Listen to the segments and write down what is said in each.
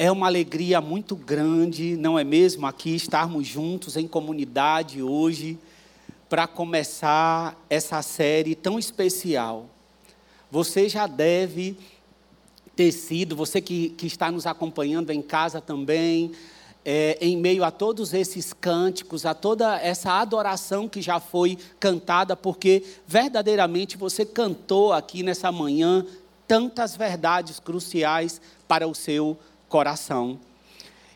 É uma alegria muito grande, não é mesmo, aqui estarmos juntos em comunidade hoje para começar essa série tão especial. Você já deve ter sido, você que, que está nos acompanhando em casa também, é, em meio a todos esses cânticos, a toda essa adoração que já foi cantada, porque verdadeiramente você cantou aqui nessa manhã tantas verdades cruciais para o seu coração.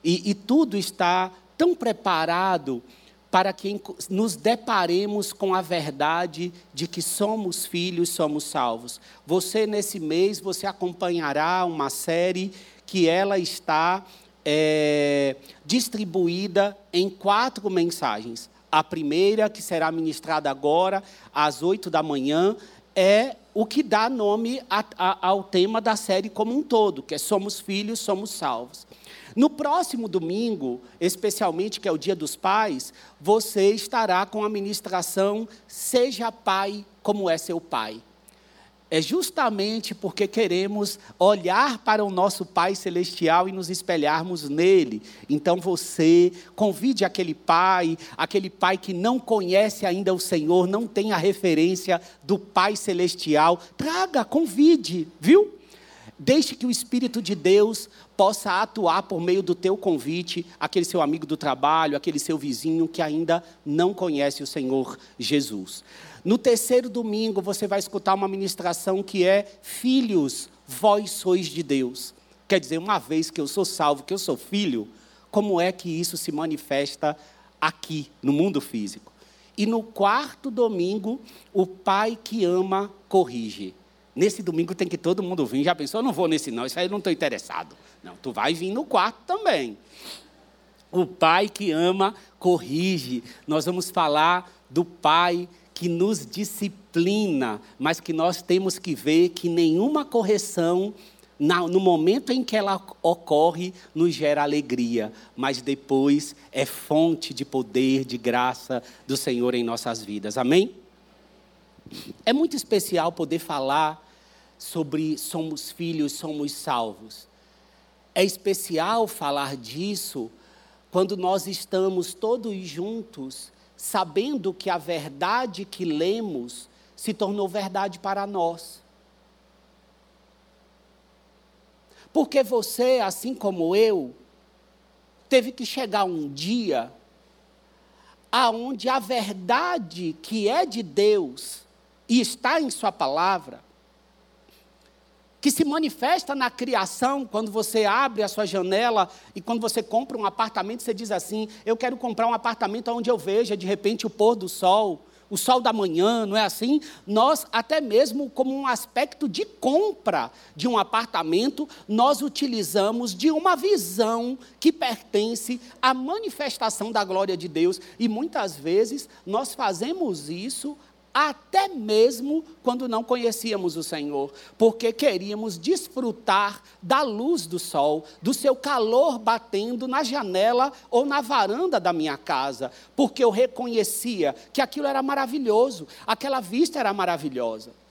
E, e tudo está tão preparado para que nos deparemos com a verdade de que somos filhos, somos salvos. Você nesse mês você acompanhará uma série que ela está é, distribuída em quatro mensagens. A primeira, que será ministrada agora, às oito da manhã, é o que dá nome a, a, ao tema da série como um todo, que é Somos Filhos, Somos Salvos. No próximo domingo, especialmente que é o Dia dos Pais, você estará com a ministração Seja Pai como é seu Pai é justamente porque queremos olhar para o nosso Pai Celestial e nos espelharmos nele. Então você convide aquele pai, aquele pai que não conhece ainda o Senhor, não tem a referência do Pai Celestial, traga, convide, viu? Deixe que o Espírito de Deus possa atuar por meio do teu convite, aquele seu amigo do trabalho, aquele seu vizinho que ainda não conhece o Senhor Jesus. No terceiro domingo, você vai escutar uma ministração que é Filhos, vós sois de Deus. Quer dizer, uma vez que eu sou salvo, que eu sou filho, como é que isso se manifesta aqui, no mundo físico? E no quarto domingo, o pai que ama corrige. Nesse domingo tem que todo mundo vir. Já pensou? Não vou nesse não, isso aí eu não estou interessado. Não, tu vai vir no quarto também. O pai que ama corrige. Nós vamos falar do pai que nos disciplina, mas que nós temos que ver que nenhuma correção, no momento em que ela ocorre, nos gera alegria, mas depois é fonte de poder, de graça do Senhor em nossas vidas. Amém? É muito especial poder falar sobre somos filhos, somos salvos. É especial falar disso quando nós estamos todos juntos sabendo que a verdade que lemos se tornou verdade para nós. Porque você, assim como eu, teve que chegar um dia aonde a verdade que é de Deus e está em sua palavra que se manifesta na criação, quando você abre a sua janela e quando você compra um apartamento, você diz assim: Eu quero comprar um apartamento onde eu veja de repente o pôr do sol, o sol da manhã, não é assim? Nós, até mesmo como um aspecto de compra de um apartamento, nós utilizamos de uma visão que pertence à manifestação da glória de Deus. E muitas vezes nós fazemos isso até mesmo quando não conhecíamos o Senhor, porque queríamos desfrutar da luz do sol, do seu calor batendo na janela ou na varanda da minha casa, porque eu reconhecia que aquilo era maravilhoso, aquela vista era maravilhosa.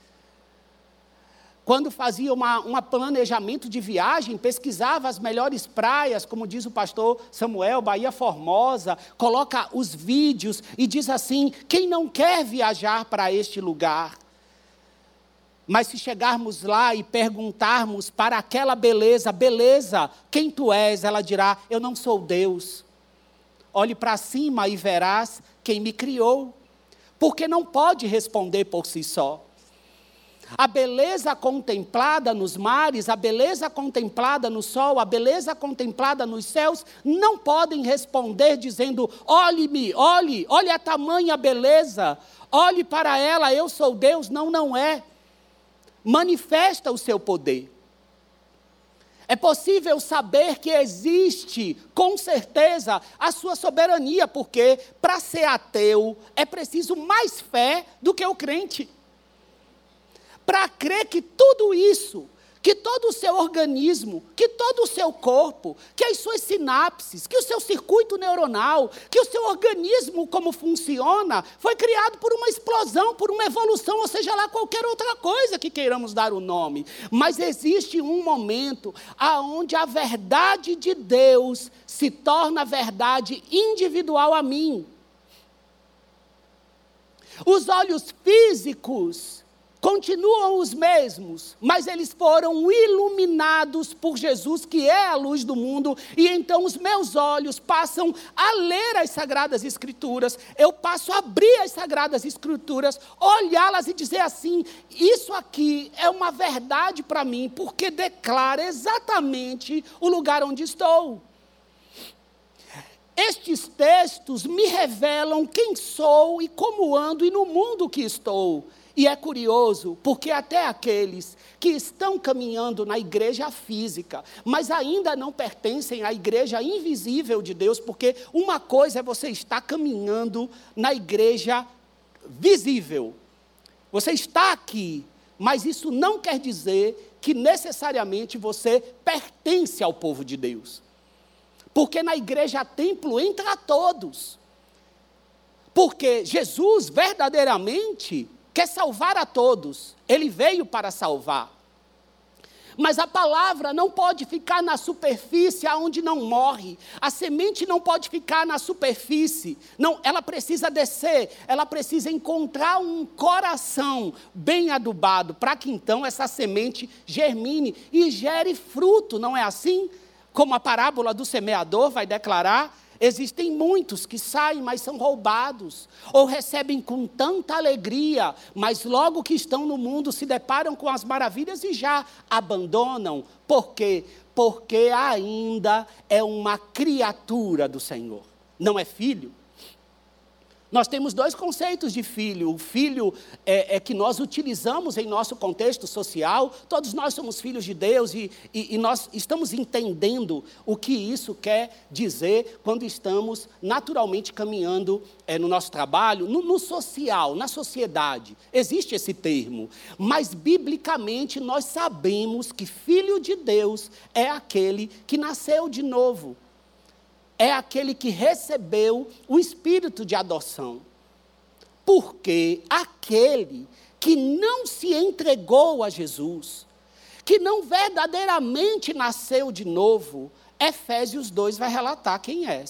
Quando fazia um planejamento de viagem, pesquisava as melhores praias, como diz o pastor Samuel, Bahia Formosa, coloca os vídeos e diz assim: quem não quer viajar para este lugar? Mas se chegarmos lá e perguntarmos para aquela beleza, beleza, quem tu és? Ela dirá: Eu não sou Deus. Olhe para cima e verás quem me criou. Porque não pode responder por si só. A beleza contemplada nos mares, a beleza contemplada no sol, a beleza contemplada nos céus, não podem responder dizendo: olhe-me, olhe, olhe a tamanha beleza, olhe para ela, eu sou Deus. Não, não é. Manifesta o seu poder. É possível saber que existe, com certeza, a sua soberania, porque para ser ateu é preciso mais fé do que o crente para crer que tudo isso que todo o seu organismo, que todo o seu corpo, que as suas sinapses, que o seu circuito neuronal, que o seu organismo como funciona, foi criado por uma explosão, por uma evolução, ou seja lá qualquer outra coisa que queiramos dar o nome. Mas existe um momento aonde a verdade de Deus se torna verdade individual a mim. Os olhos físicos continuam os mesmos, mas eles foram iluminados por Jesus, que é a luz do mundo, e então os meus olhos passam a ler as Sagradas Escrituras, eu passo a abrir as Sagradas Escrituras, olhá-las e dizer assim: isso aqui é uma verdade para mim, porque declara exatamente o lugar onde estou. Estes textos me revelam quem sou e como ando e no mundo que estou. E é curioso, porque até aqueles que estão caminhando na igreja física, mas ainda não pertencem à igreja invisível de Deus, porque uma coisa é você estar caminhando na igreja visível. Você está aqui, mas isso não quer dizer que necessariamente você pertence ao povo de Deus. Porque na igreja templo entra todos. Porque Jesus verdadeiramente quer salvar a todos, ele veio para salvar. Mas a palavra não pode ficar na superfície aonde não morre. A semente não pode ficar na superfície. Não, ela precisa descer, ela precisa encontrar um coração bem adubado para que então essa semente germine e gere fruto, não é assim? Como a parábola do semeador vai declarar, Existem muitos que saem, mas são roubados, ou recebem com tanta alegria, mas logo que estão no mundo se deparam com as maravilhas e já abandonam. Por quê? Porque ainda é uma criatura do Senhor, não é filho. Nós temos dois conceitos de filho. O filho é, é, que nós utilizamos em nosso contexto social. Todos nós somos filhos de Deus e, e, e, nós estamos entendendo o que isso quer dizer quando estamos naturalmente caminhando é, no nosso trabalho, no, no social, na sociedade. Existe esse termo. Mas, biblicamente, nós sabemos que filho de Deus é aquele que nasceu de novo é aquele que recebeu o espírito de adoção. Porque aquele que não se entregou a Jesus, que não verdadeiramente nasceu de novo, Efésios 2 vai relatar quem é.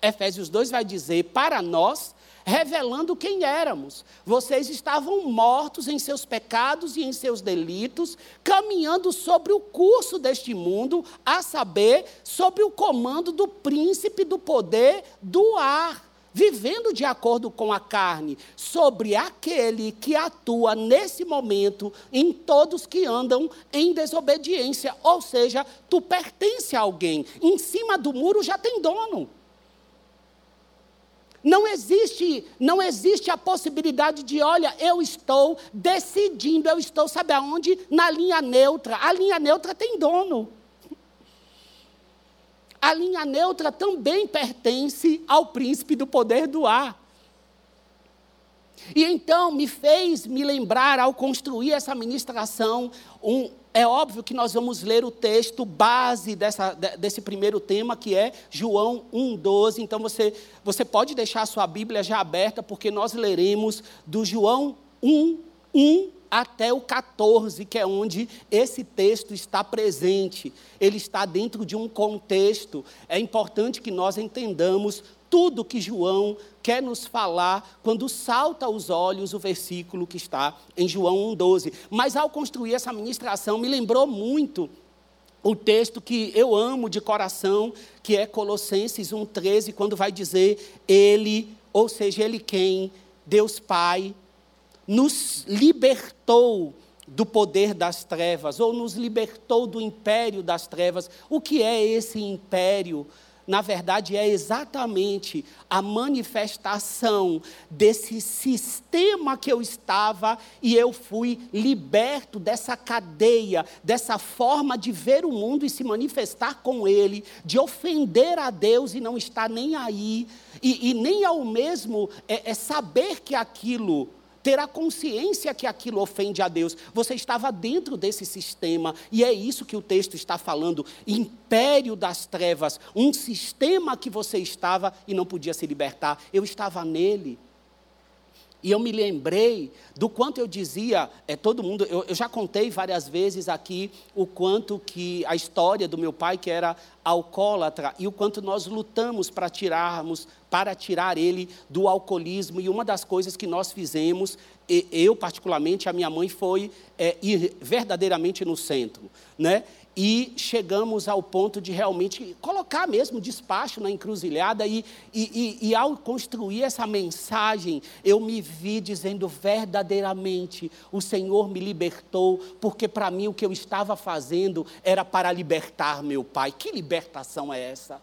Efésios 2 vai dizer para nós revelando quem éramos. Vocês estavam mortos em seus pecados e em seus delitos, caminhando sobre o curso deste mundo, a saber, sobre o comando do príncipe do poder do ar vivendo de acordo com a carne, sobre aquele que atua nesse momento em todos que andam em desobediência. Ou seja, tu pertence a alguém. Em cima do muro já tem dono. Não existe, não existe a possibilidade de, olha, eu estou decidindo, eu estou, sabe aonde? Na linha neutra. A linha neutra tem dono. A linha neutra também pertence ao príncipe do poder do ar. E então me fez me lembrar, ao construir essa ministração, um, é óbvio que nós vamos ler o texto base dessa, desse primeiro tema, que é João 1,12. Então você, você pode deixar a sua Bíblia já aberta, porque nós leremos do João 1, 1 até o 14, que é onde esse texto está presente. Ele está dentro de um contexto. É importante que nós entendamos tudo que João quer nos falar quando salta aos olhos o versículo que está em João 1,12. Mas ao construir essa ministração, me lembrou muito o texto que eu amo de coração, que é Colossenses 1,13, quando vai dizer: Ele, ou seja, Ele quem? Deus Pai, nos libertou do poder das trevas, ou nos libertou do império das trevas. O que é esse império? Na verdade, é exatamente a manifestação desse sistema que eu estava e eu fui liberto dessa cadeia, dessa forma de ver o mundo e se manifestar com ele, de ofender a Deus e não estar nem aí, e, e nem ao mesmo é, é saber que aquilo ter a consciência que aquilo ofende a Deus. Você estava dentro desse sistema, e é isso que o texto está falando: império das trevas, um sistema que você estava e não podia se libertar. Eu estava nele. E eu me lembrei do quanto eu dizia, é, todo mundo, eu, eu, já contei várias vezes aqui o quanto que a história do meu pai, que era alcoólatra, e o quanto nós lutamos para tirarmos, para tirar ele do alcoolismo. E uma das coisas que nós fizemos, eu particularmente, a minha mãe, foi é, ir verdadeiramente no centro. Né? E chegamos ao ponto de realmente colocar mesmo despacho na encruzilhada e, e, e, e, ao construir essa mensagem, eu me vi dizendo verdadeiramente, o Senhor me libertou, porque para mim o que eu estava fazendo era para libertar meu pai. Que libertação é essa?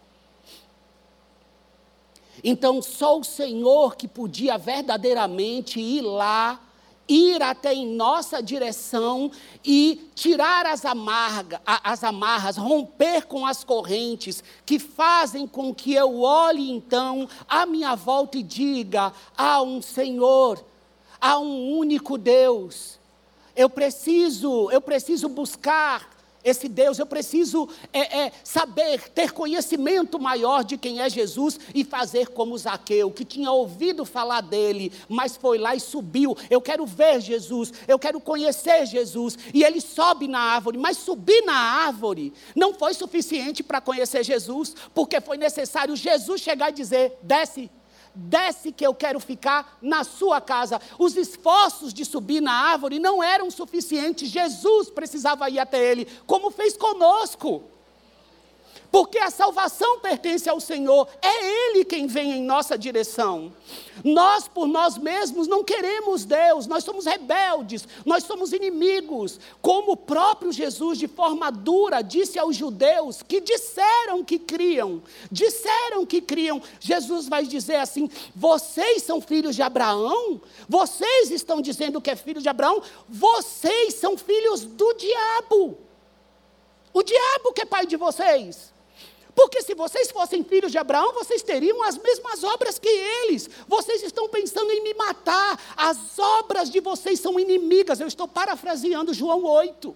Então, só o Senhor que podia verdadeiramente ir lá ir até em nossa direção e tirar as, amarga, as amarras, romper com as correntes que fazem com que eu olhe então à minha volta e diga: há um Senhor, há um único Deus. Eu preciso, eu preciso buscar esse Deus, eu preciso é, é, saber, ter conhecimento maior de quem é Jesus e fazer como Zaqueu, que tinha ouvido falar dele, mas foi lá e subiu. Eu quero ver Jesus, eu quero conhecer Jesus. E ele sobe na árvore, mas subir na árvore não foi suficiente para conhecer Jesus, porque foi necessário Jesus chegar e dizer: desce desce que eu quero ficar na sua casa. Os esforços de subir na árvore não eram suficientes, Jesus precisava ir até ele, como fez conosco porque a salvação pertence ao Senhor, é Ele quem vem em nossa direção. Nós, por nós mesmos, não queremos Deus, nós somos rebeldes, nós somos inimigos, como o próprio Jesus, de forma dura, disse aos judeus que disseram que criam, disseram que criam. Jesus vai dizer assim: vocês são filhos de Abraão? Vocês estão dizendo que é filho de Abraão? Vocês são filhos do diabo. O diabo que é pai de vocês. Porque se vocês fossem filhos de Abraão, vocês teriam as mesmas obras que eles. Vocês estão pensando em me matar. As obras de vocês são inimigas. Eu estou parafraseando João 8.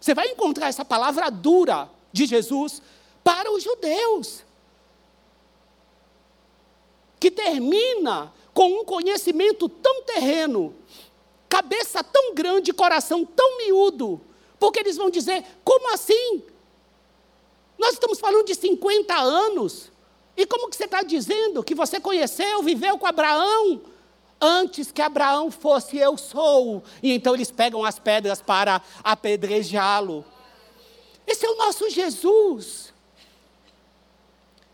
Você vai encontrar essa palavra dura de Jesus para os judeus. Que termina com um conhecimento tão terreno, cabeça tão grande, coração tão miúdo. Porque eles vão dizer: como assim? Nós estamos falando de 50 anos. E como que você está dizendo que você conheceu, viveu com Abraão? Antes que Abraão fosse, eu sou. E então eles pegam as pedras para apedrejá-lo. Esse é o nosso Jesus.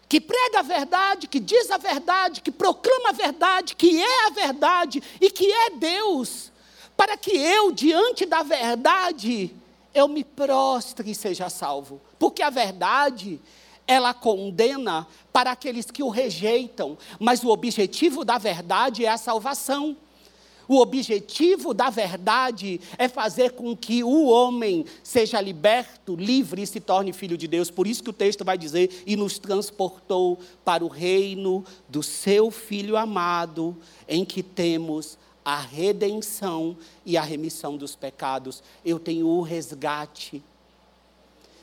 Que prega a verdade, que diz a verdade, que proclama a verdade, que é a verdade e que é Deus. Para que eu, diante da verdade, eu me prostre e seja salvo. Porque a verdade, ela condena para aqueles que o rejeitam, mas o objetivo da verdade é a salvação. O objetivo da verdade é fazer com que o homem seja liberto, livre e se torne filho de Deus. Por isso que o texto vai dizer: e nos transportou para o reino do seu filho amado, em que temos a redenção e a remissão dos pecados. Eu tenho o resgate.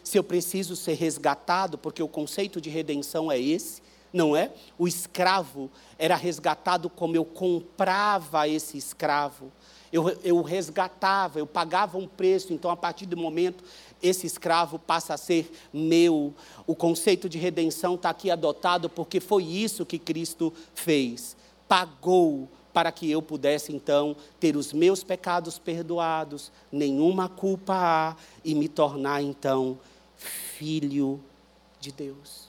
Se eu preciso ser resgatado, porque o conceito de redenção é esse, não é? O escravo era resgatado como eu comprava esse escravo. Eu, eu resgatava, eu pagava um preço, então a partir do momento esse escravo passa a ser meu. O conceito de redenção está aqui adotado porque foi isso que Cristo fez. Pagou para que eu pudesse então ter os meus pecados perdoados, nenhuma culpa há, e me tornar então filho de Deus.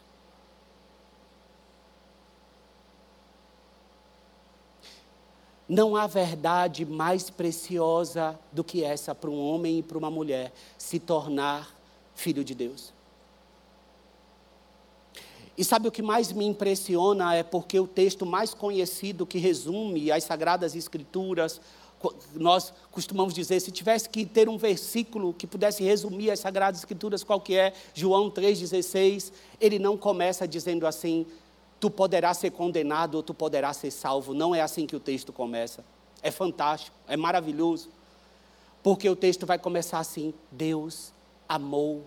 Não há verdade mais preciosa do que essa para um homem e para uma mulher se tornar filho de Deus. E sabe o que mais me impressiona é porque o texto mais conhecido que resume as Sagradas Escrituras, nós costumamos dizer, se tivesse que ter um versículo que pudesse resumir as Sagradas Escrituras, qual que é? João 3,16, ele não começa dizendo assim, tu poderás ser condenado ou tu poderás ser salvo. Não é assim que o texto começa. é fantástico, é maravilhoso. Porque o texto vai começar assim: Deus amou.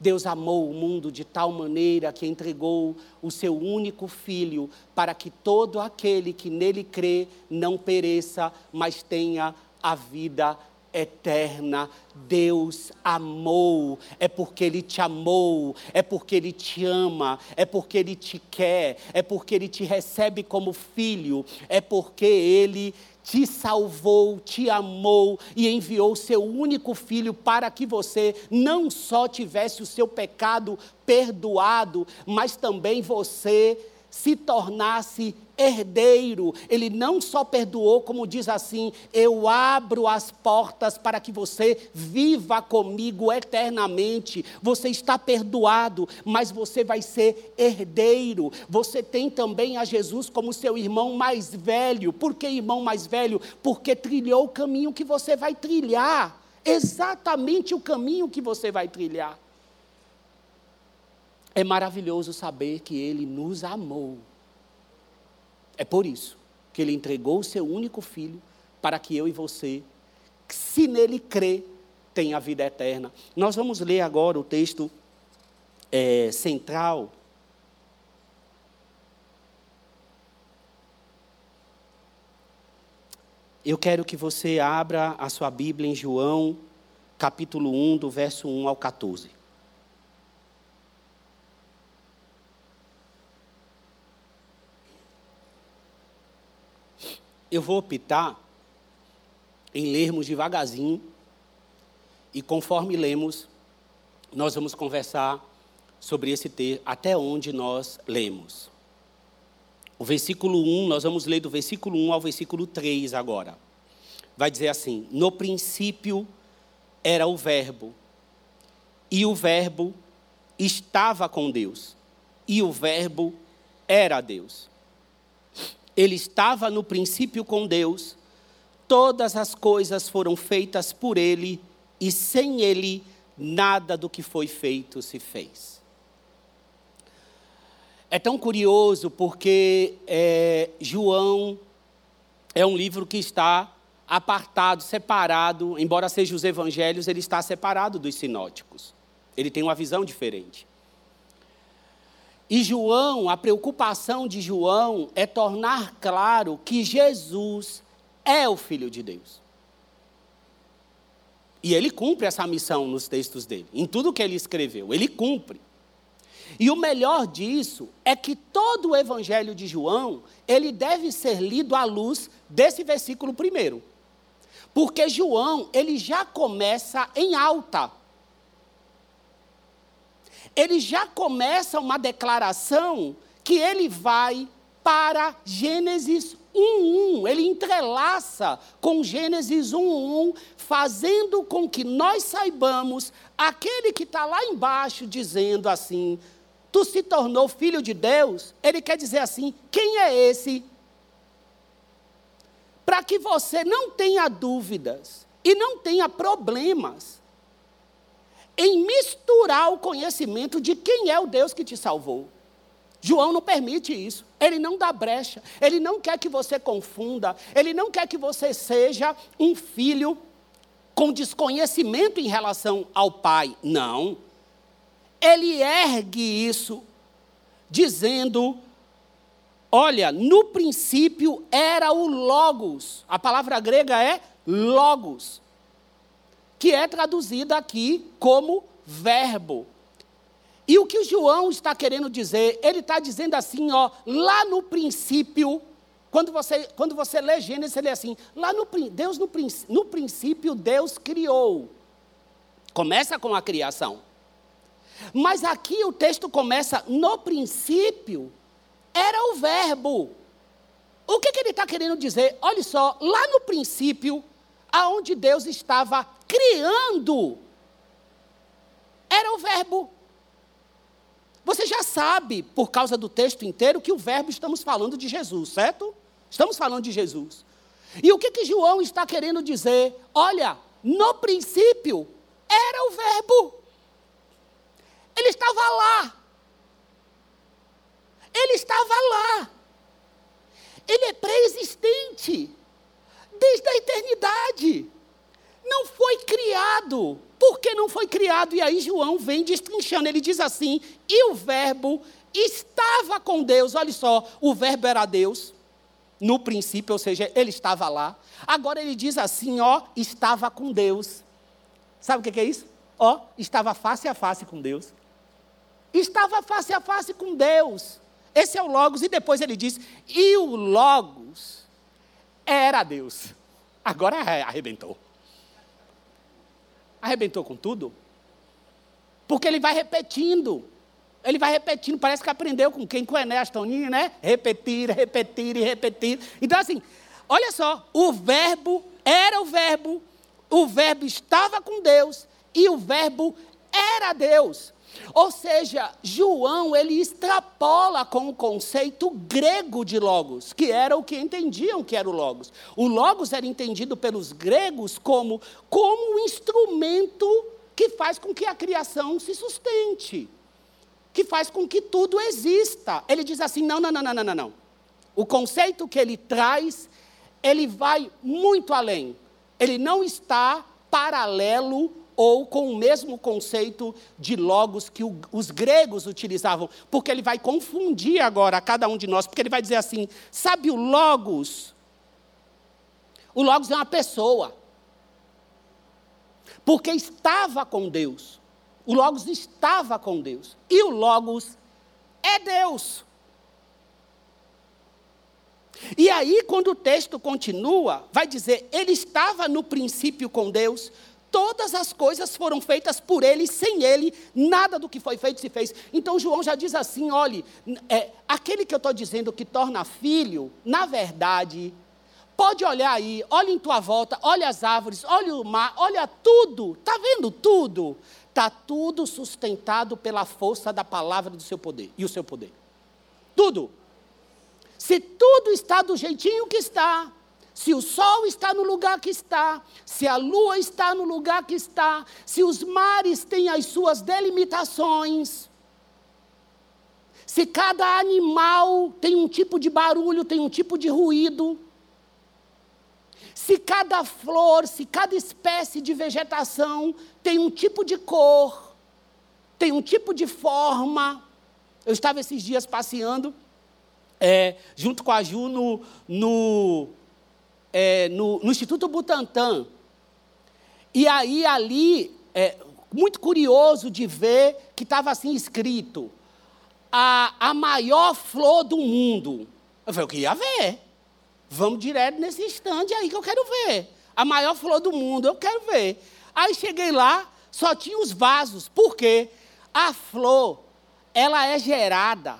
Deus amou o mundo de tal maneira que entregou o seu único filho para que todo aquele que nele crê não pereça, mas tenha a vida eterna. Deus amou, é porque Ele te amou, é porque Ele te ama, é porque Ele te quer, é porque Ele te recebe como filho, é porque Ele te salvou, te amou e enviou seu único filho para que você não só tivesse o seu pecado perdoado, mas também você se tornasse herdeiro. Ele não só perdoou, como diz assim: Eu abro as portas para que você viva comigo eternamente. Você está perdoado, mas você vai ser herdeiro. Você tem também a Jesus como seu irmão mais velho. Por que irmão mais velho? Porque trilhou o caminho que você vai trilhar. Exatamente o caminho que você vai trilhar. É maravilhoso saber que Ele nos amou. É por isso que Ele entregou o seu único filho para que eu e você, se nele crê, tenha a vida eterna. Nós vamos ler agora o texto é, central. Eu quero que você abra a sua Bíblia em João, capítulo 1, do verso 1 ao 14. Eu vou optar em lermos devagarzinho e conforme lemos, nós vamos conversar sobre esse texto, até onde nós lemos. O versículo 1, nós vamos ler do versículo 1 ao versículo 3 agora. Vai dizer assim: No princípio era o Verbo, e o Verbo estava com Deus, e o Verbo era Deus. Ele estava no princípio com Deus, todas as coisas foram feitas por Ele, e sem Ele, nada do que foi feito se fez. É tão curioso porque é, João é um livro que está apartado, separado, embora seja os evangelhos, ele está separado dos sinóticos. Ele tem uma visão diferente. E João, a preocupação de João é tornar claro que Jesus é o Filho de Deus. E ele cumpre essa missão nos textos dele, em tudo que ele escreveu, ele cumpre. E o melhor disso é que todo o evangelho de João, ele deve ser lido à luz desse versículo primeiro. Porque João, ele já começa em alta ele já começa uma declaração que ele vai para Gênesis 1:1. Ele entrelaça com Gênesis 1:1, fazendo com que nós saibamos aquele que está lá embaixo dizendo assim: Tu se tornou filho de Deus. Ele quer dizer assim: quem é esse? Para que você não tenha dúvidas e não tenha problemas em misturar o conhecimento de quem é o Deus que te salvou. João não permite isso. Ele não dá brecha. Ele não quer que você confunda. Ele não quer que você seja um filho com desconhecimento em relação ao pai. Não. Ele ergue isso, dizendo: olha, no princípio era o Logos. A palavra grega é Logos que é traduzida aqui como verbo. E o que o João está querendo dizer? Ele está dizendo assim, ó, lá no princípio, quando você, quando você lê Gênesis, ele é assim, lá no, Deus no, no princípio Deus criou. Começa com a criação. Mas aqui o texto começa, no princípio era o verbo. O que, que ele está querendo dizer? Olha só, lá no princípio, aonde Deus estava criando, era o verbo. Você já sabe, por causa do texto inteiro, que o verbo estamos falando de Jesus, certo? Estamos falando de Jesus. E o que, que João está querendo dizer? Olha, no princípio era o verbo. Ele estava lá. Ele estava lá. Ele é desde a eternidade. Não foi criado. Por que não foi criado? E aí João vem destrinchando, ele diz assim: e o Verbo estava com Deus. Olha só, o Verbo era Deus no princípio, ou seja, ele estava lá. Agora ele diz assim: ó, estava com Deus. Sabe o que é isso? Ó, estava face a face com Deus. Estava face a face com Deus. Esse é o Logos, e depois ele diz: e o Logos era Deus. Agora arrebentou. Arrebentou com tudo. Porque ele vai repetindo. Ele vai repetindo, parece que aprendeu com quem? Com o Enéas Toninho, né? Repetir, repetir e repetir. Então, assim, olha só, o verbo era o verbo, o verbo estava com Deus e o verbo era Deus. Ou seja, João, ele extrapola com o conceito grego de logos, que era o que entendiam que era o logos. O logos era entendido pelos gregos como como um instrumento que faz com que a criação se sustente, que faz com que tudo exista. Ele diz assim: "Não, não, não, não, não, não. O conceito que ele traz, ele vai muito além. Ele não está paralelo ou com o mesmo conceito de logos que o, os gregos utilizavam, porque ele vai confundir agora cada um de nós, porque ele vai dizer assim: sabe o logos? O logos é uma pessoa. Porque estava com Deus. O logos estava com Deus. E o logos é Deus. E aí, quando o texto continua, vai dizer: ele estava no princípio com Deus, Todas as coisas foram feitas por ele, sem ele, nada do que foi feito se fez. Então João já diz assim: olhe, é, aquele que eu estou dizendo que torna filho, na verdade, pode olhar aí, olha em tua volta, olha as árvores, olha o mar, olha tudo, está vendo tudo? Está tudo sustentado pela força da palavra do seu poder e o seu poder. Tudo. Se tudo está do jeitinho que está, se o sol está no lugar que está, se a lua está no lugar que está, se os mares têm as suas delimitações, se cada animal tem um tipo de barulho, tem um tipo de ruído, se cada flor, se cada espécie de vegetação tem um tipo de cor, tem um tipo de forma. Eu estava esses dias passeando, é, junto com a Ju, no, no é, no, no, Instituto Butantan. E aí, ali, é, muito curioso de ver que estava assim escrito: a, a maior flor do mundo. Eu falei, eu queria ver. Vamos direto nesse estande aí que eu quero ver. A maior flor do mundo, eu quero ver. Aí cheguei lá, só tinha os vasos. Por quê? A flor, ela é gerada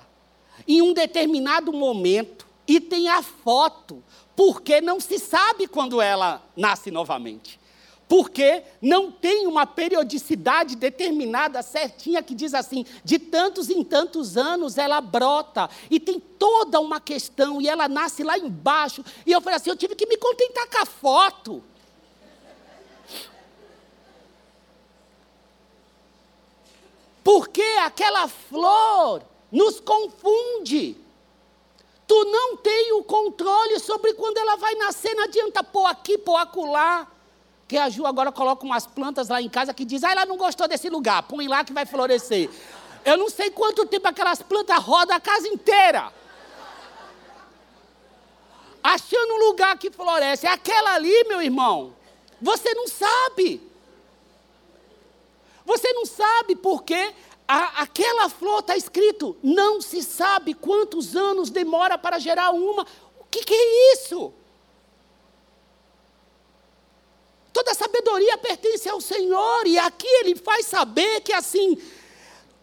em um determinado momento e tem a foto porque não se sabe quando ela nasce novamente. Porque não tem uma periodicidade determinada, certinha, que diz assim: de tantos em tantos anos ela brota, e tem toda uma questão, e ela nasce lá embaixo. E eu falei assim: eu tive que me contentar com a foto. Porque aquela flor nos confunde. Tu não tem o controle sobre quando ela vai nascer, não adianta pôr aqui, pôr acolá. Que a Ju agora coloca umas plantas lá em casa que diz, ah, ela não gostou desse lugar, põe lá que vai florescer. Eu não sei quanto tempo aquelas plantas rodam a casa inteira. Achando um lugar que floresce. Aquela ali, meu irmão, você não sabe. Você não sabe porque a, aquela flor está escrito, não se sabe quantos anos demora para gerar uma. O que, que é isso? Toda sabedoria pertence ao Senhor, e aqui ele faz saber que assim,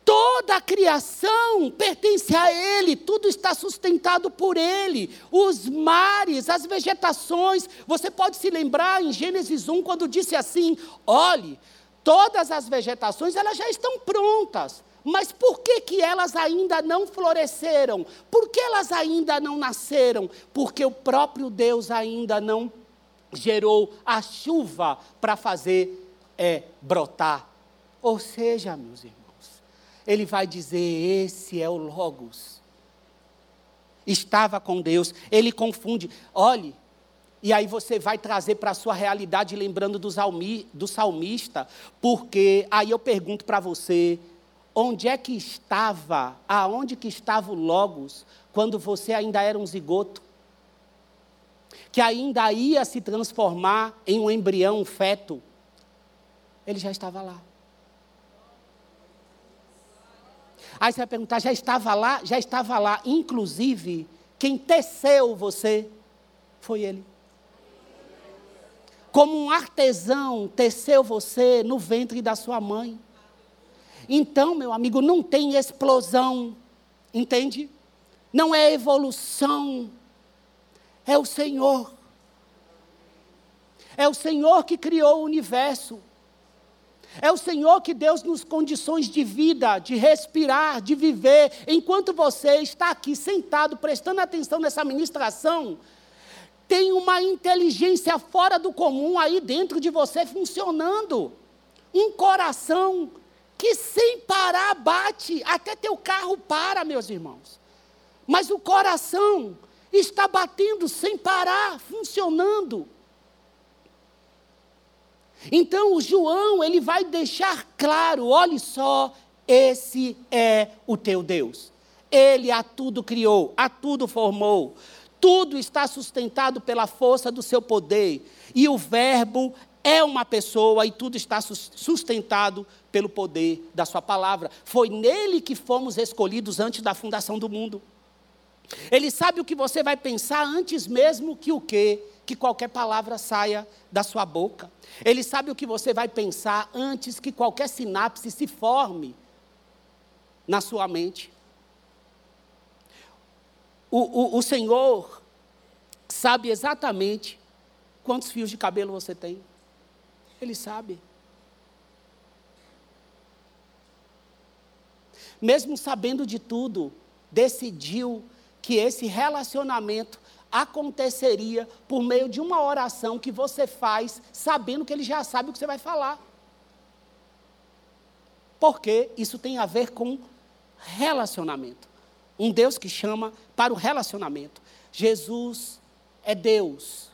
toda a criação pertence a Ele, tudo está sustentado por Ele. Os mares, as vegetações, você pode se lembrar em Gênesis 1, quando disse assim: olhe, Todas as vegetações elas já estão prontas. Mas por que, que elas ainda não floresceram? Por que elas ainda não nasceram? Porque o próprio Deus ainda não gerou a chuva para fazer é, brotar. Ou seja, meus irmãos, ele vai dizer: esse é o Logos. Estava com Deus, ele confunde. Olhe, E aí você vai trazer para a sua realidade, lembrando do, do salmista, porque aí eu pergunto para você, onde é que estava, aonde que estava o Logos, quando você ainda era um zigoto? Que ainda ia se transformar em um embrião, um feto. Ele já estava lá. Aí você vai perguntar, já estava lá? Já estava lá. Inclusive, quem teceu você foi ele. Como um artesão teceu você no ventre da sua mãe. Então, meu amigo, não tem explosão, entende? Não é evolução, é o Senhor. É o Senhor que criou o universo. É o Senhor que Deus nos condições de vida, de respirar, de viver. Enquanto você está aqui sentado, prestando atenção nessa ministração, tem uma inteligência fora do comum aí dentro de você funcionando. Um coração que sem parar bate, até teu carro para, meus irmãos. Mas o coração está batendo sem parar, funcionando. Então o João, ele vai deixar claro, olhe só, esse é o teu Deus. Ele a tudo criou, a tudo formou. Tudo está sustentado pela força do seu poder. E o Verbo é uma pessoa e tudo está sustentado pelo poder da sua palavra. Foi nele que fomos escolhidos antes da fundação do mundo. Ele sabe o que você vai pensar antes mesmo que o quê? Que qualquer palavra saia da sua boca. Ele sabe o que você vai pensar antes que qualquer sinapse se forme na sua mente. O, o, o Senhor sabe exatamente quantos fios de cabelo você tem. Ele sabe. Mesmo sabendo de tudo, decidiu que esse relacionamento aconteceria por meio de uma oração que você faz, sabendo que ele já sabe o que você vai falar. Porque isso tem a ver com relacionamento. Um Deus que chama para o relacionamento. Jesus é Deus,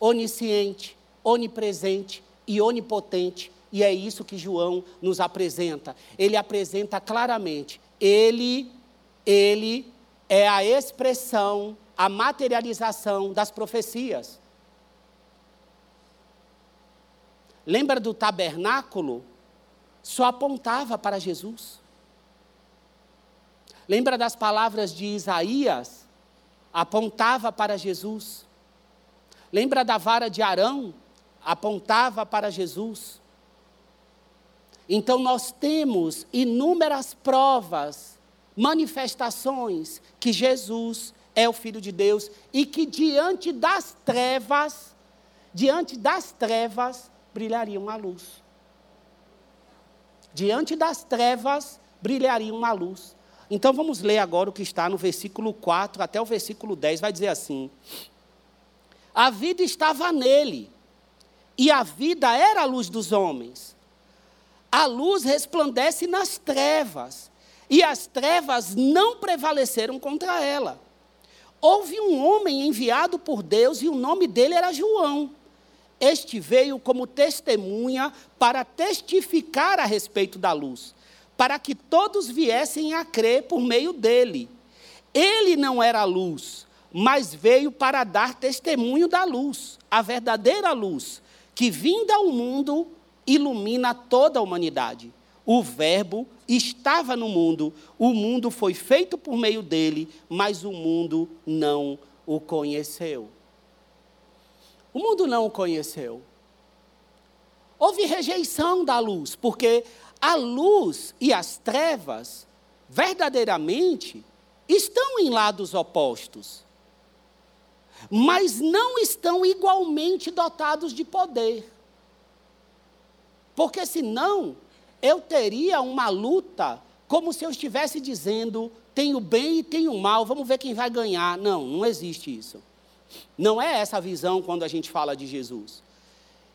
onisciente, onipresente e onipotente. E é isso que João nos apresenta. Ele apresenta claramente. Ele, ele é a expressão, a materialização das profecias. Lembra do tabernáculo? Só apontava para Jesus. Lembra das palavras de Isaías? Apontava para Jesus. Lembra da vara de Arão? Apontava para Jesus. Então nós temos inúmeras provas manifestações que Jesus é o Filho de Deus e que diante das trevas, diante das trevas, brilharia uma luz. Diante das trevas, brilharia uma luz. Então vamos ler agora o que está no versículo 4 até o versículo 10, vai dizer assim: A vida estava nele, e a vida era a luz dos homens. A luz resplandece nas trevas, e as trevas não prevaleceram contra ela. Houve um homem enviado por Deus e o nome dele era João. Este veio como testemunha para testificar a respeito da luz, para que todos viessem a crer por meio dele. Ele não era a luz, mas veio para dar testemunho da luz, a verdadeira luz, que vinda ao mundo ilumina toda a humanidade. O Verbo estava no mundo, o mundo foi feito por meio dele, mas o mundo não o conheceu. O mundo não o conheceu. Houve rejeição da luz, porque a luz e as trevas, verdadeiramente, estão em lados opostos, mas não estão igualmente dotados de poder. Porque senão, eu teria uma luta como se eu estivesse dizendo: tem o bem e tem o mal, vamos ver quem vai ganhar. Não, não existe isso. Não é essa a visão quando a gente fala de Jesus.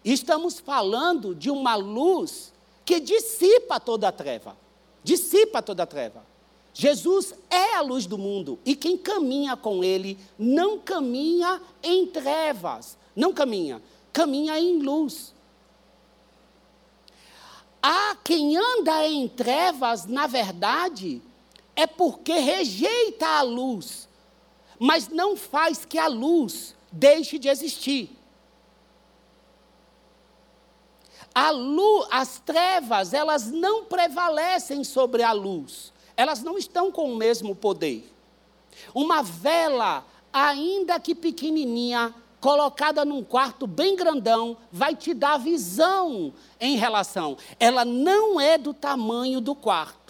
Estamos falando de uma luz que dissipa toda a treva. Dissipa toda a treva. Jesus é a luz do mundo e quem caminha com ele não caminha em trevas, não caminha, caminha em luz. Há quem anda em trevas, na verdade, é porque rejeita a luz, mas não faz que a luz deixe de existir. Luz, as trevas, elas não prevalecem sobre a luz. Elas não estão com o mesmo poder. Uma vela, ainda que pequenininha, colocada num quarto bem grandão, vai te dar visão em relação. Ela não é do tamanho do quarto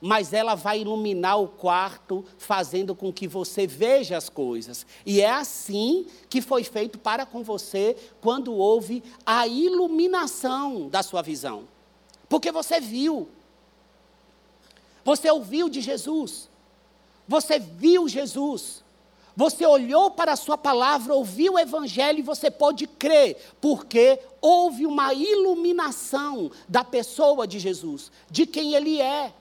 mas ela vai iluminar o quarto, fazendo com que você veja as coisas. E é assim que foi feito para com você quando houve a iluminação da sua visão. Porque você viu, você ouviu de Jesus, você viu Jesus, você olhou para a sua palavra, ouviu o evangelho e você pode crer, porque houve uma iluminação da pessoa de Jesus, de quem ele é.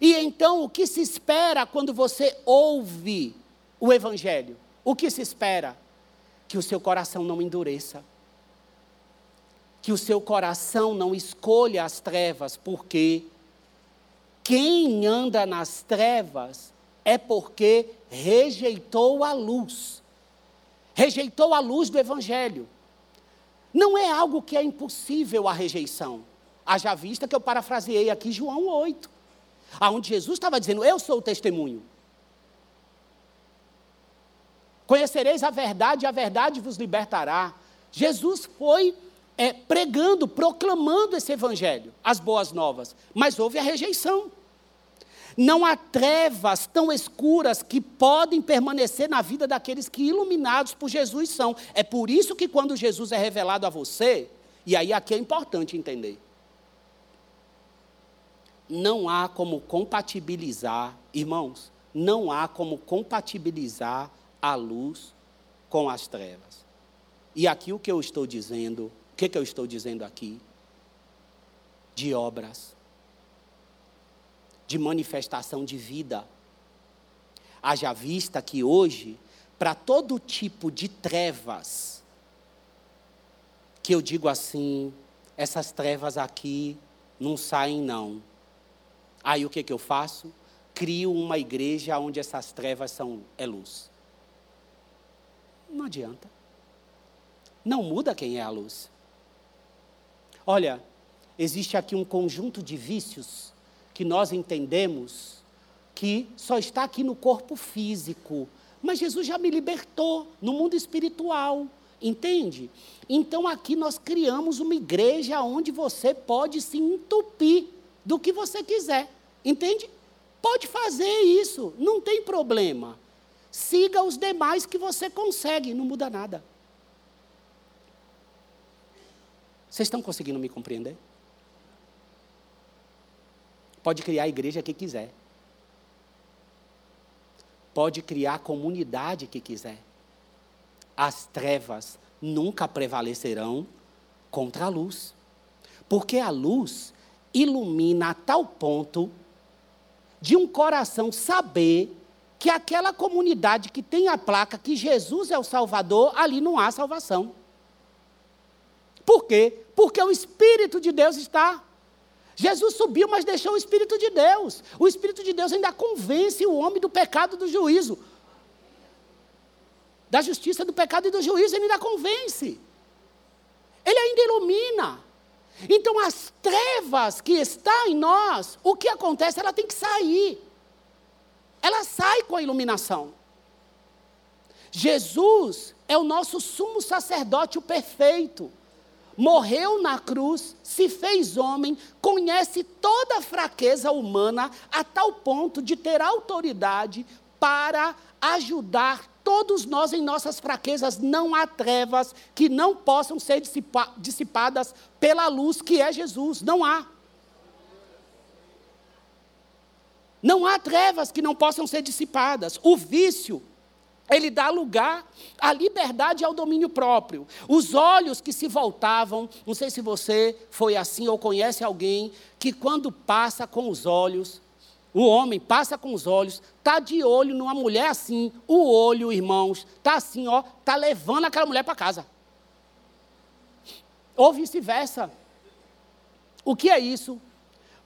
E então, o que se espera quando você ouve o Evangelho? O que se espera? Que o seu coração não endureça. Que o seu coração não escolha as trevas, porque quem anda nas trevas é porque rejeitou a luz. Rejeitou a luz do Evangelho. Não é algo que é impossível a rejeição. Haja vista que eu parafraseei aqui João 8 aonde Jesus estava dizendo: Eu sou o testemunho. Conhecereis a verdade, e a verdade vos libertará. Jesus foi é, pregando, proclamando esse evangelho, as boas novas, mas houve a rejeição. Não há trevas tão escuras que podem permanecer na vida daqueles que iluminados por Jesus são. É por isso que quando Jesus é revelado a você, e aí aqui é importante entender não há como compatibilizar, irmãos, não há como compatibilizar a luz com as trevas. E aqui o que eu estou dizendo, o que, que eu estou dizendo aqui? De obras, de manifestação de vida. Haja vista que hoje, para todo tipo de trevas, que eu digo assim, essas trevas aqui não saem não. Aí o que, que eu faço? Crio uma igreja onde essas trevas são é luz. Não adianta. Não muda quem é a luz. Olha, existe aqui um conjunto de vícios que nós entendemos que só está aqui no corpo físico, mas Jesus já me libertou no mundo espiritual, entende? Então aqui nós criamos uma igreja onde você pode se entupir do que você quiser. Entende? Pode fazer isso, não tem problema. Siga os demais que você consegue, não muda nada. Vocês estão conseguindo me compreender? Pode criar a igreja que quiser. Pode criar a comunidade que quiser. As trevas nunca prevalecerão contra a luz. Porque a luz ilumina a tal ponto de um coração saber que aquela comunidade que tem a placa que Jesus é o Salvador, ali não há salvação. Por quê? Porque o Espírito de Deus está. Jesus subiu, mas deixou o Espírito de Deus. O Espírito de Deus ainda convence o homem do pecado do juízo. Da justiça, do pecado e do juízo, ele ainda convence. Ele ainda ilumina. Então, as trevas que estão em nós, o que acontece? Ela tem que sair. Ela sai com a iluminação. Jesus é o nosso sumo sacerdote o perfeito. Morreu na cruz, se fez homem, conhece toda a fraqueza humana a tal ponto de ter autoridade para ajudar todos nós em nossas fraquezas, não há trevas que não possam ser dissipa dissipadas pela luz que é Jesus. Não há. Não há trevas que não possam ser dissipadas. O vício, ele dá lugar à liberdade e ao domínio próprio. Os olhos que se voltavam, não sei se você foi assim ou conhece alguém que quando passa com os olhos, O homem passa com os olhos, tá de olho numa mulher assim, o olho, irmãos, tá assim, ó, tá levando aquela mulher para casa. Ou vice-versa. O que é isso?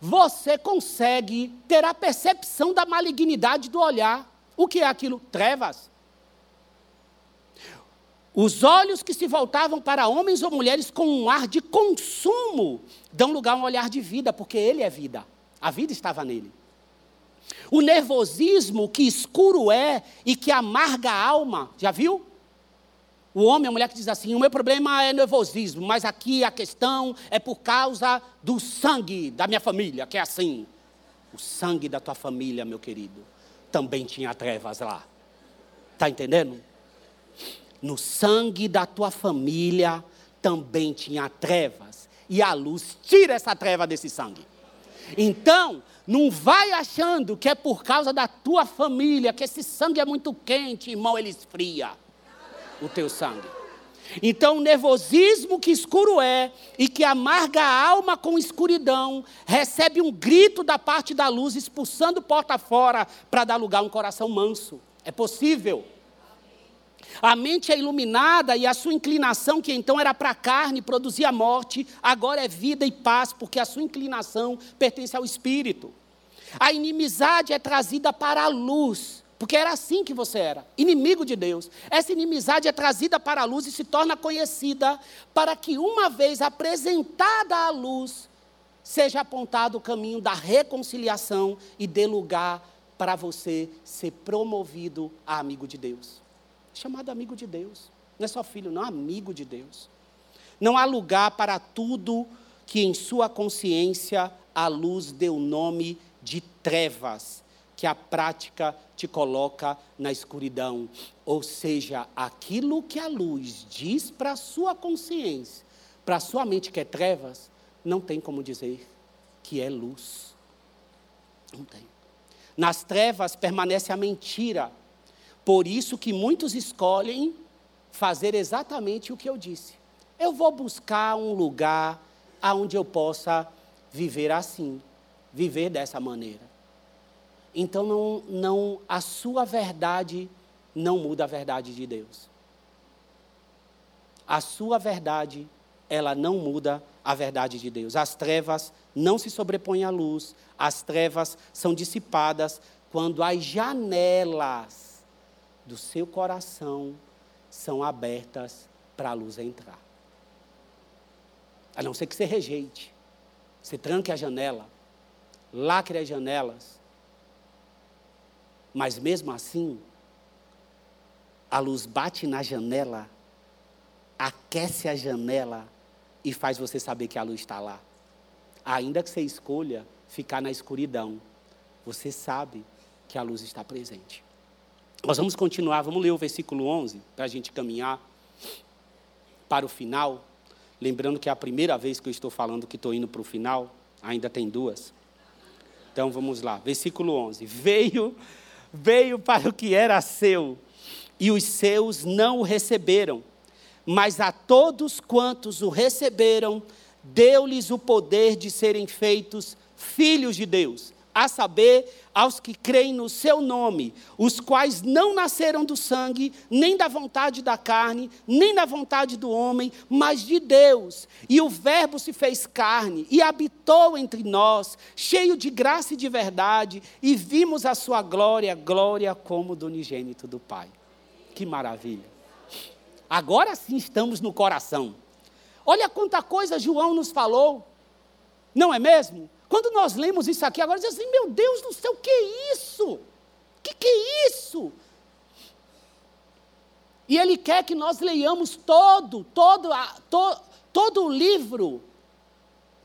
Você consegue ter a percepção da malignidade do olhar. O que é aquilo? Trevas. Os olhos que se voltavam para homens ou mulheres com um ar de consumo dão lugar a um olhar de vida, porque ele é vida. A vida estava nele. O nervosismo que escuro é e que amarga a alma, já viu? O homem, a mulher que diz assim: o meu problema é nervosismo, mas aqui a questão é por causa do sangue da minha família, que é assim. O sangue da tua família, meu querido, também tinha trevas lá. Está entendendo? No sangue da tua família também tinha trevas. E a luz tira essa treva desse sangue. Então, não vai achando que é por causa da tua família, que esse sangue é muito quente, irmão, ele esfria o teu sangue. Então, o nervosismo que escuro é e que amarga a alma com escuridão, recebe um grito da parte da luz, expulsando porta fora para dar lugar a um coração manso. É possível. A mente é iluminada e a sua inclinação, que então era para a carne, produzia morte, agora é vida e paz, porque a sua inclinação pertence ao espírito. A inimizade é trazida para a luz, porque era assim que você era, inimigo de Deus. Essa inimizade é trazida para a luz e se torna conhecida, para que, uma vez apresentada à luz, seja apontado o caminho da reconciliação e dê lugar para você ser promovido a amigo de Deus chamado amigo de Deus. Não é só filho, não, amigo de Deus. Não há lugar para tudo que em sua consciência a luz deu nome de trevas, que a prática te coloca na escuridão. Ou seja, aquilo que a luz diz para a sua consciência, para a sua mente que é trevas, não tem como dizer que é luz. Não tem. Nas trevas permanece a mentira, por isso que muitos escolhem fazer exatamente o que eu disse. Eu vou buscar um lugar onde eu possa viver assim, viver dessa maneira. Então não, não, a sua verdade não muda a verdade de Deus. A sua verdade, ela não muda a verdade de Deus. As trevas não se sobrepõem à luz, as trevas são dissipadas quando as janelas do seu coração são abertas para a luz entrar. A não ser que você rejeite. Você tranque a janela, lacre as janelas. Mas mesmo assim, a luz bate na janela, aquece a janela e faz você saber que a luz está lá. Ainda que você escolha ficar na escuridão, você sabe que a luz está presente. Nós vamos continuar, vamos ler o versículo 11, para a gente caminhar para o final. Lembrando que é a primeira vez que eu estou falando que estou indo para o final, ainda tem duas. Então vamos lá, versículo 11: Veio, veio para o que era seu, e os seus não o receberam, mas a todos quantos o receberam, deu-lhes o poder de serem feitos filhos de Deus a saber, aos que creem no seu nome, os quais não nasceram do sangue, nem da vontade da carne, nem da vontade do homem, mas de Deus. E o Verbo se fez carne e habitou entre nós, cheio de graça e de verdade, e vimos a sua glória, glória como do unigênito do Pai. Que maravilha. Agora sim estamos no coração. Olha quanta coisa João nos falou. Não é mesmo? Quando nós lemos isso aqui agora, diz assim: meu Deus do céu, o que é isso? O que, que é isso? E Ele quer que nós leiamos todo, todo, to, todo o livro,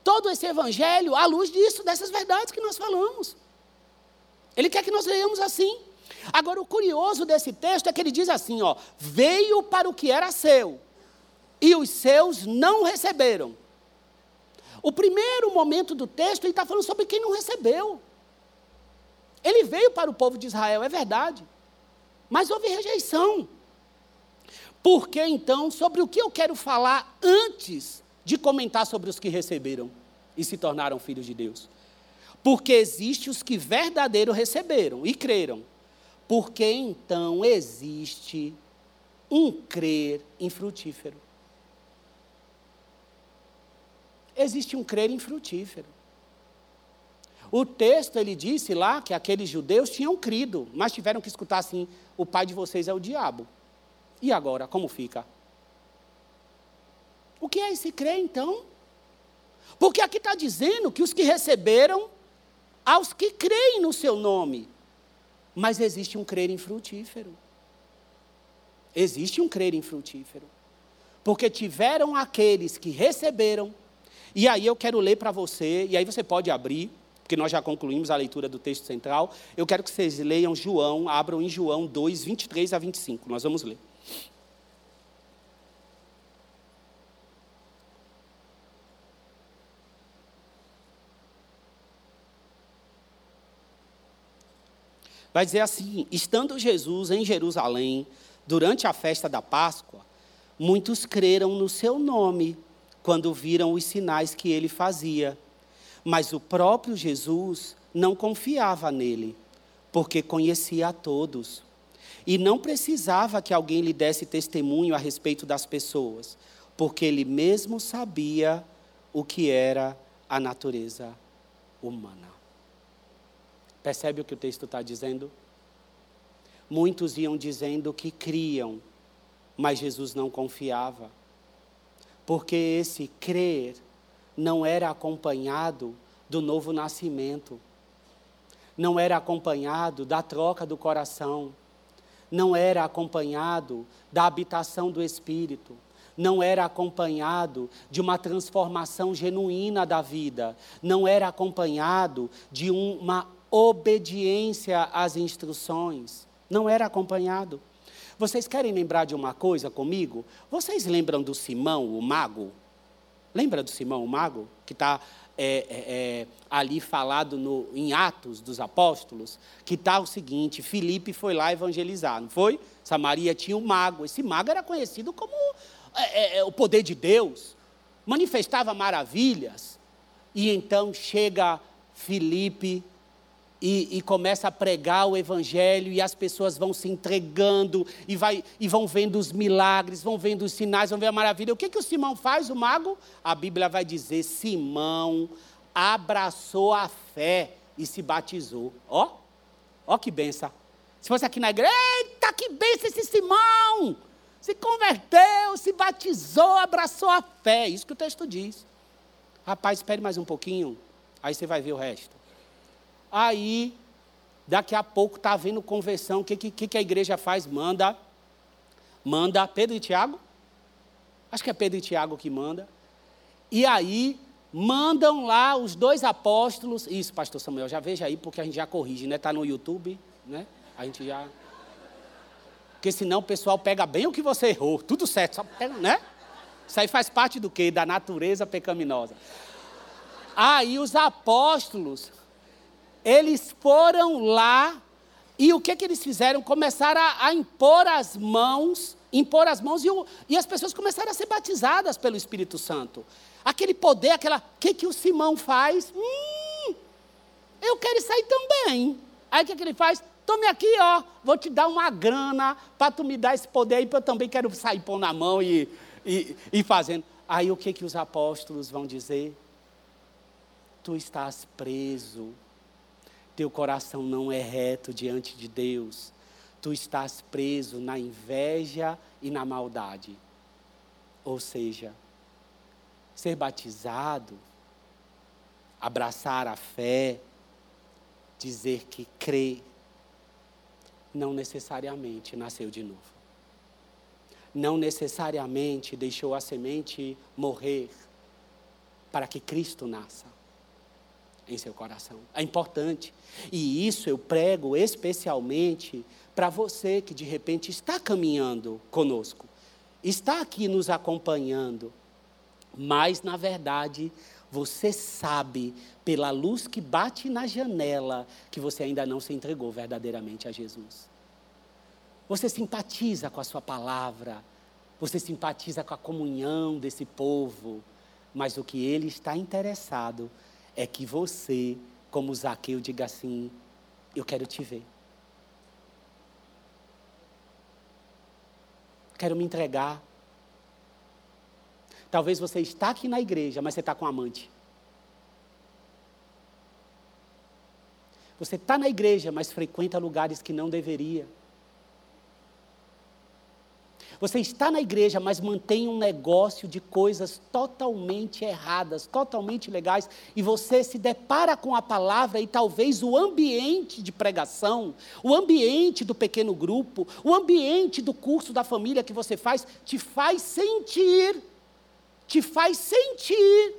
todo esse evangelho, à luz disso, dessas verdades que nós falamos. Ele quer que nós leiamos assim. Agora, o curioso desse texto é que ele diz assim: ó, veio para o que era seu, e os seus não receberam. O primeiro momento do texto, ele está falando sobre quem não recebeu. Ele veio para o povo de Israel, é verdade. Mas houve rejeição. Por que então, sobre o que eu quero falar antes de comentar sobre os que receberam e se tornaram filhos de Deus? Porque existe os que verdadeiro receberam e creram. Porque então existe um crer infrutífero. Existe um crer infrutífero. O texto ele disse lá que aqueles judeus tinham crido, mas tiveram que escutar assim: o pai de vocês é o diabo. E agora, como fica? O que é esse crer então? Porque aqui está dizendo que os que receberam, aos que creem no seu nome. Mas existe um crer infrutífero. Existe um crer infrutífero. Porque tiveram aqueles que receberam, e aí eu quero ler para você, e aí você pode abrir, porque nós já concluímos a leitura do texto central. Eu quero que vocês leiam João, abram em João 2, 23 a 25. Nós vamos ler. Vai dizer assim: estando Jesus em Jerusalém, durante a festa da Páscoa, muitos creram no seu nome, quando viram os sinais que ele fazia. Mas o próprio Jesus não confiava nele, porque conhecia a todos. E não precisava que alguém lhe desse testemunho a respeito das pessoas, porque ele mesmo sabia o que era a natureza humana. Percebe o que o texto está dizendo? Muitos iam dizendo que criam, mas Jesus não confiava. Porque esse crer não era acompanhado do novo nascimento, não era acompanhado da troca do coração, não era acompanhado da habitação do Espírito, não era acompanhado de uma transformação genuína da vida, não era acompanhado de uma obediência às instruções, não era acompanhado. Vocês querem lembrar de uma coisa comigo? Vocês lembram do Simão, o mago? Lembra do Simão, o mago? Que está é, é, é, ali falado no, em Atos dos Apóstolos, que está o seguinte: Filipe foi lá evangelizar, não foi? Samaria tinha um mago. Esse mago era conhecido como é, é, o poder de Deus, manifestava maravilhas. E então chega Filipe e, e, começa a pregar o evangelho e as pessoas vão se entregando e, vai, e vão vendo os milagres, vão vendo os sinais, vão ver a maravilha. O que, que o Simão faz, o mago? A Bíblia vai dizer: Simão abraçou a fé e se batizou. Ó, ó que benção. Se fosse aqui na igreja, eita, que benção esse Simão! Se converteu, se batizou, abraçou a fé. Isso que o texto diz. Rapaz, espere mais um pouquinho, aí você vai ver o resto. Aí, daqui a pouco está havendo conversão. O que, que, que a igreja faz? Manda, manda Pedro e Tiago. Acho que é Pedro e Tiago que manda. E aí, mandam lá os dois apóstolos. Isso, pastor Samuel, já veja aí, porque a gente já corrige, né? Está no YouTube, né? A gente já. Porque senão o pessoal pega bem o que você errou. Tudo certo, só pega, né? Isso aí faz parte do quê? Da natureza pecaminosa. Aí os apóstolos eles foram lá e o que, que eles fizeram? Começaram a, a impor as mãos, impor as mãos e, o, e, as pessoas começaram a ser batizadas pelo Espírito Santo. Aquele poder, aquela. O que, que o Simão faz? Hum, eu quero sair também. Aí o que, que ele faz? Tome aqui, ó, vou te dar uma grana para tu me dar esse poder aí, porque eu também quero sair pôr na mão e, e, e fazendo. Aí o que, que os apóstolos vão dizer? Tu estás preso teu coração não é reto diante de Deus, tu estás preso na inveja e na maldade. Ou seja, ser batizado, abraçar a fé, dizer que crê, não necessariamente nasceu de novo. Não necessariamente deixou a semente morrer para que Cristo nasça em seu coração. É importante. E isso eu prego especialmente para você que de repente está caminhando conosco, está aqui nos acompanhando, mas na verdade você sabe, pela luz que bate na janela, que você ainda não se entregou verdadeiramente a Jesus. Você simpatiza com a sua palavra, você simpatiza com a comunhão desse povo, mas o que ele está interessado é que você como Zaqueu, diga assim: Eu quero te ver. Quero me entregar. Talvez você está aqui na igreja, mas você está com um amante. Você está na igreja, mas frequenta lugares que não deveria. Você está na igreja, mas mantém um negócio de coisas totalmente erradas, totalmente legais, e você se depara com a palavra e talvez o ambiente de pregação, o ambiente do pequeno grupo, o ambiente do curso da família que você faz, te faz sentir, te faz sentir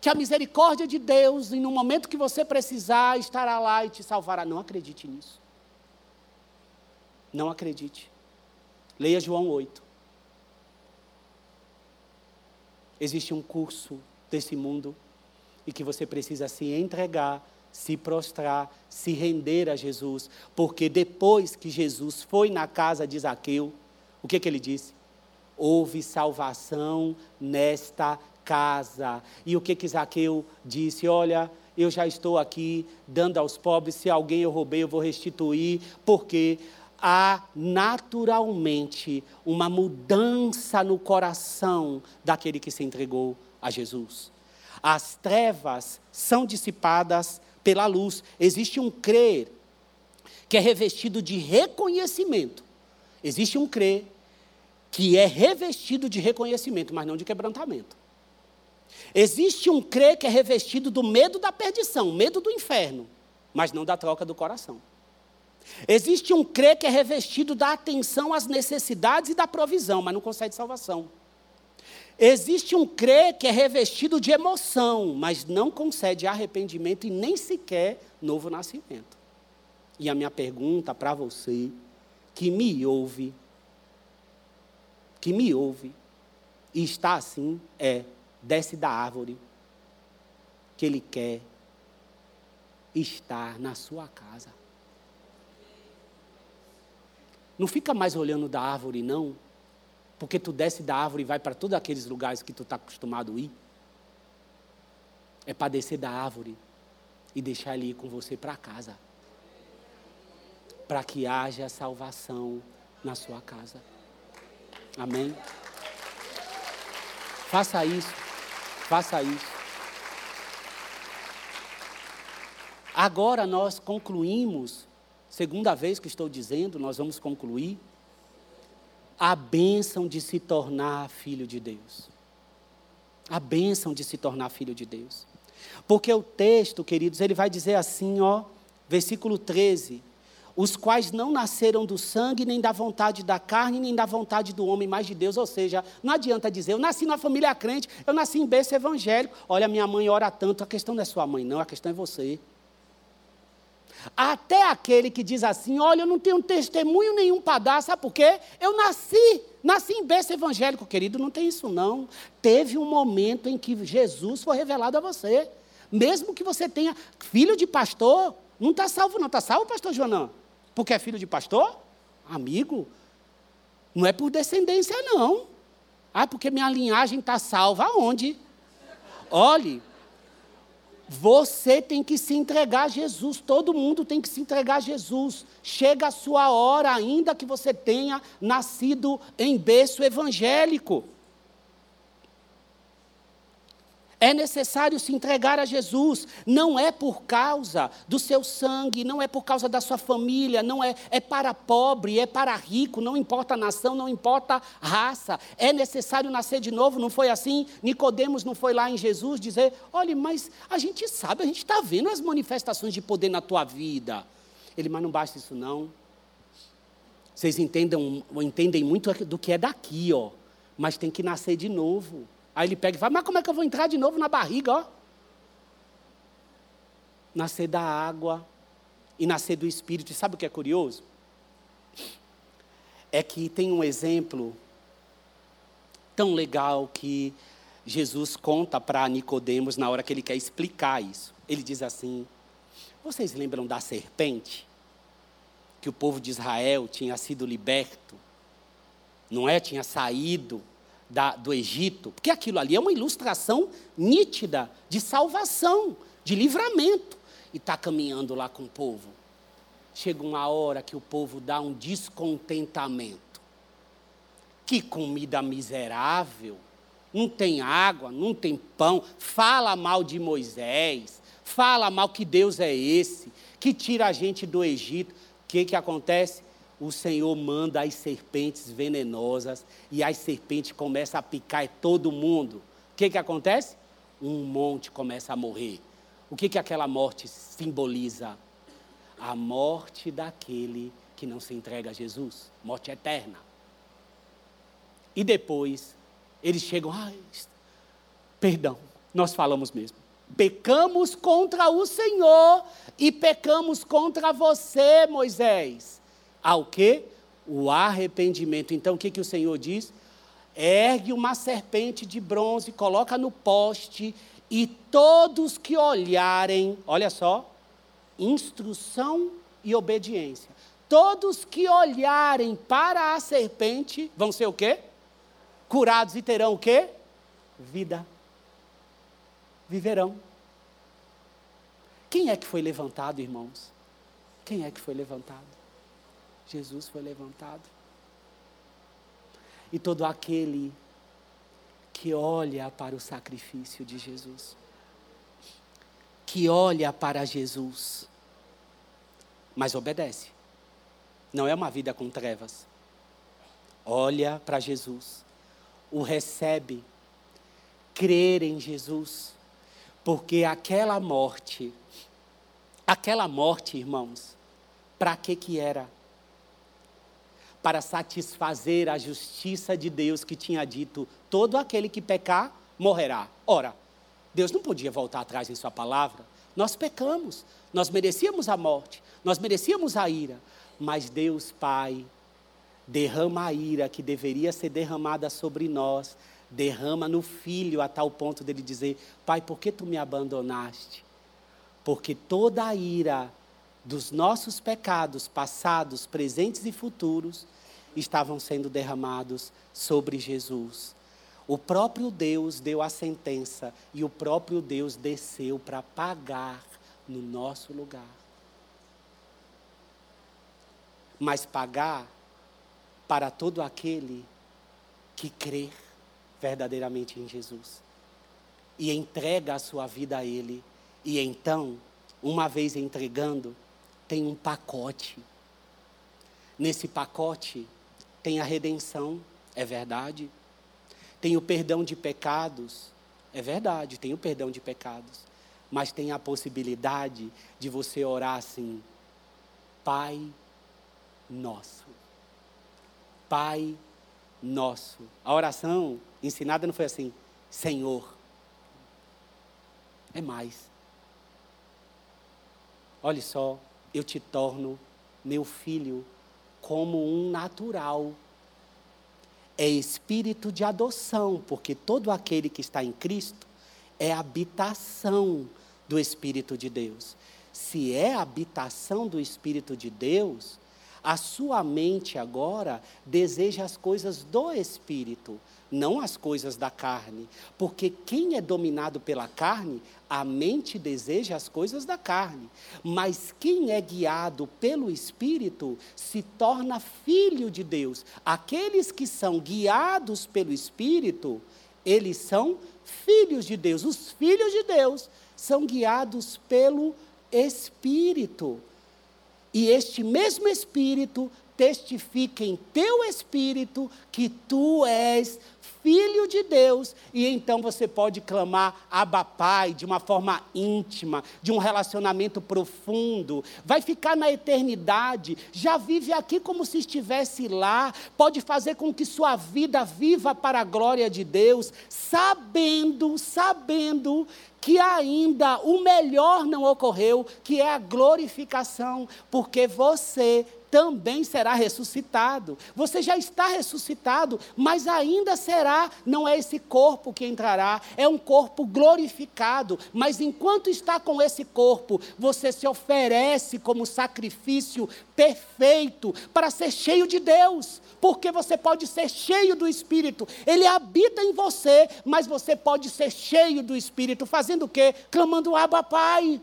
que a misericórdia de Deus, e no momento que você precisar, estará lá e te salvará. Não acredite nisso. Não acredite. Leia João 8. Existe um curso desse mundo e que você precisa se entregar, se prostrar, se render a Jesus, porque depois que Jesus foi na casa de Zaqueu, o que, que ele disse? Houve salvação nesta casa. E o que que Zaqueu disse? Olha, eu já estou aqui dando aos pobres, se alguém eu roubei, eu vou restituir, porque há naturalmente uma mudança no coração daquele que se entregou a Jesus. As trevas são dissipadas pela luz. Existe um crer que é revestido de reconhecimento. Existe um crer que é revestido de reconhecimento, mas não de quebrantamento. Existe um crer que é revestido do medo da perdição, medo do inferno, mas não da troca do coração. Existe um crer que é revestido da atenção às necessidades e da provisão, mas não concede salvação. Existe um crer que é revestido de emoção, mas não concede arrependimento e nem sequer novo nascimento. E a minha pergunta para você, que me ouve, que me ouve e está assim, é: desce da árvore, que Ele quer estar na sua casa. Não fica mais olhando da árvore, não, porque tu desce da árvore e vai para todos aqueles lugares que tu está acostumado a ir. É para descer da árvore e deixar ele ir com você para casa. Para que haja salvação na sua casa. Amém? Faça isso. Faça isso. Agora nós concluímos, segunda vez que estou dizendo, nós vamos concluir, a bênção de se tornar filho de Deus. A bênção de se tornar filho de Deus. Porque o texto, queridos, ele vai dizer assim, ó, versículo 13: os quais não nasceram do sangue, nem da vontade da carne, nem da vontade do homem, mas de Deus. Ou seja, não adianta dizer, eu nasci numa família crente, eu nasci em berço evangélico. Olha, minha mãe ora tanto, a questão não é sua mãe, não, a questão é você. Até aquele que diz assim: olha, eu não tenho testemunho nenhum para dar, sabe por quê? Eu nasci, nasci em berço evangélico, querido, não tem isso não. Teve um momento em que Jesus foi revelado a você. Mesmo que você tenha filho de pastor, não está salvo, não. Está salvo, pastor Joanã? Porque é filho de pastor? Amigo, não é por descendência, não. Ah, porque minha linhagem está salva aonde? Olhe, você tem que se entregar a Jesus, todo mundo tem que se entregar a Jesus. Chega a sua hora, ainda que você tenha nascido em berço evangélico. É necessário se entregar a Jesus. Não é por causa do seu sangue, não é por causa da sua família, não é, é para pobre, é para rico, não importa a nação, não importa a raça. É necessário nascer de novo, não foi assim? Nicodemos não foi lá em Jesus dizer: olha, mas a gente sabe, a gente está vendo as manifestações de poder na tua vida. Ele, mas não basta isso não. Vocês entendem, entendem muito do que é daqui, ó. Mas tem que nascer de novo. Aí ele pega e fala, mas como é que eu vou entrar de novo na barriga, ó? Nascer da água e nascer do Espírito. E sabe o que é curioso? É que tem um exemplo tão legal que Jesus conta para Nicodemos na hora que ele quer explicar isso. Ele diz assim: Vocês lembram da serpente? Que o povo de Israel tinha sido liberto, não é? Tinha saído da, do Egito, porque aquilo ali é uma ilustração nítida de salvação, de livramento. e está caminhando lá com o povo. Chega uma hora que o povo dá um descontentamento. Que comida miserável! Não tem água, não tem pão. Fala mal de Moisés. Fala mal que Deus é esse, que tira a gente do Egito. O que, que acontece? O Senhor manda as serpentes venenosas e as serpentes começam a picar todo mundo. O que, que acontece? Um monte começa a morrer. O que, que aquela morte simboliza? A morte daquele que não se entrega a Jesus, morte eterna. E depois, eles chegam, perdão, nós falamos mesmo. Pecamos contra o Senhor e pecamos contra você, Moisés. Ao que? O arrependimento. Então, o que, que o Senhor diz? Ergue uma serpente de bronze, coloca no poste e todos que olharem, olha só, instrução e obediência. Todos que olharem para a serpente vão ser o quê? Curados e terão o quê? Vida. Viverão. Quem é que foi levantado, irmãos? Quem é que foi levantado? Jesus foi levantado. E todo aquele que olha para o sacrifício de Jesus, que olha para Jesus, mas obedece. Não é uma vida com trevas. Olha para Jesus, o recebe, crer em Jesus, porque aquela morte, aquela morte, irmãos, para que que era? Para satisfazer a justiça de Deus que tinha dito: todo aquele que pecar morrerá. Ora, Deus não podia voltar atrás em Sua palavra. Nós pecamos, nós merecíamos a morte, nós merecíamos a ira, mas Deus Pai derrama a ira que deveria ser derramada sobre nós, derrama no filho a tal ponto dele dizer: Pai, por que tu me abandonaste? Porque toda a ira dos nossos pecados passados, presentes e futuros estavam sendo derramados sobre Jesus. O próprio Deus deu a sentença e o próprio Deus desceu para pagar no nosso lugar. Mas pagar para todo aquele que crê verdadeiramente em Jesus e entrega a sua vida a Ele. E então, uma vez entregando, tem um pacote. Nesse pacote tem a redenção, é verdade. Tem o perdão de pecados, é verdade, tem o perdão de pecados. Mas tem a possibilidade de você orar assim: Pai nosso. Pai nosso. A oração ensinada não foi assim: Senhor. É mais. Olhe só, eu te torno meu filho como um natural. É espírito de adoção, porque todo aquele que está em Cristo é habitação do Espírito de Deus. Se é habitação do Espírito de Deus, a sua mente agora deseja as coisas do Espírito, não as coisas da carne. Porque quem é dominado pela carne, a mente deseja as coisas da carne. Mas quem é guiado pelo Espírito se torna filho de Deus. Aqueles que são guiados pelo Espírito, eles são filhos de Deus. Os filhos de Deus são guiados pelo Espírito. E este mesmo Espírito testifica em teu espírito que tu és filho de Deus, e então você pode clamar Abba Pai de uma forma íntima, de um relacionamento profundo, vai ficar na eternidade, já vive aqui como se estivesse lá, pode fazer com que sua vida viva para a glória de Deus, sabendo, sabendo que ainda o melhor não ocorreu, que é a glorificação, porque você também será ressuscitado. Você já está ressuscitado, mas ainda será, não é esse corpo que entrará, é um corpo glorificado. Mas enquanto está com esse corpo, você se oferece como sacrifício perfeito para ser cheio de Deus, porque você pode ser cheio do Espírito. Ele habita em você, mas você pode ser cheio do Espírito, fazendo o quê? Clamando Abba Pai.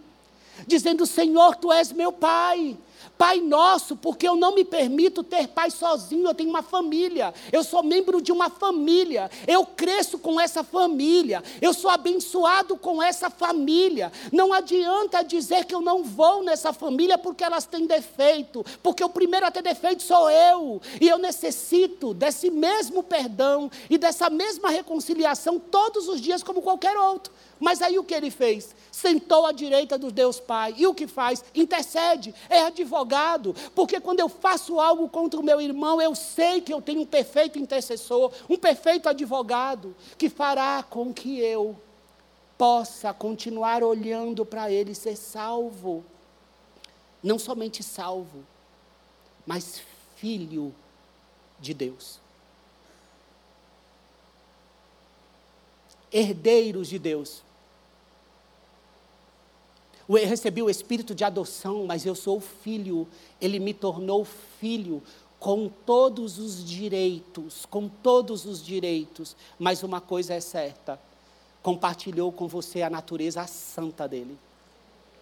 dizendo: Senhor, tu és meu pai. Pai nosso, porque eu não me permito ter pai sozinho, eu tenho uma família, eu sou membro de uma família, eu cresço com essa família, eu sou abençoado com essa família. Não adianta dizer que eu não vou nessa família porque elas têm defeito, porque o primeiro a ter defeito sou eu, e eu necessito desse mesmo perdão e dessa mesma reconciliação todos os dias, como qualquer outro. Mas aí o que ele fez? Sentou à direita do Deus Pai. E o que faz? Intercede, é advogado. Porque quando eu faço algo contra o meu irmão, eu sei que eu tenho um perfeito intercessor, um perfeito advogado, que fará com que eu possa continuar olhando para ele ser salvo. Não somente salvo, mas filho de Deus. Herdeiros de Deus. Eu recebi o espírito de adoção, mas eu sou filho. Ele me tornou filho com todos os direitos, com todos os direitos. Mas uma coisa é certa: compartilhou com você a natureza santa dele.